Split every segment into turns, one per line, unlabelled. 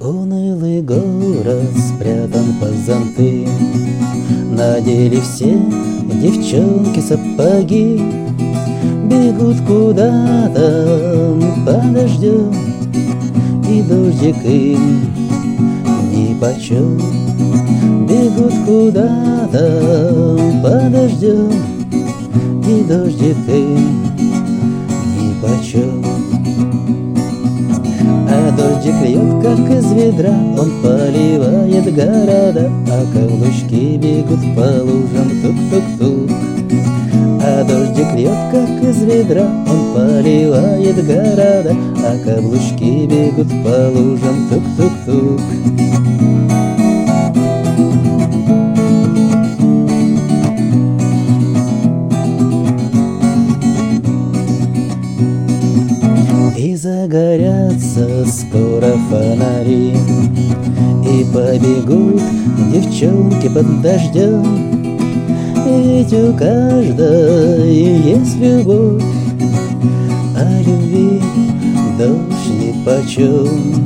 Унылый город спрятан под зонты. Надели все девчонки сапоги. Бегут куда-то подождем И дождик им нипочем Бегут куда-то подождем И дождик им нипочем из ведра. Он поливает города А каблучки бегут по лужам. Тук-тук-тук. А дождик льет, как из ведра. Он поливает города А каблучки бегут по лужам. Тук-тук-тук И загорятся скоро фонари И побегут девчонки под дождем Ведь у каждой есть любовь А любви дождь ни почем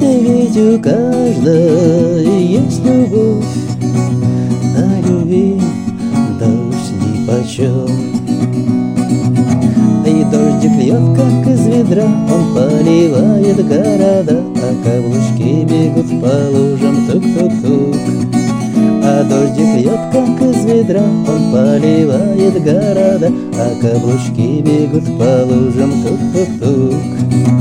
Ведь у каждой дождик льет, как из ведра. Он поливает города А каблучки бегут по лужам. Тук-тук-тук. А дождик льет, как из ведра. Он поливает города А каблучки бегут по лужам. Тук-тук-тук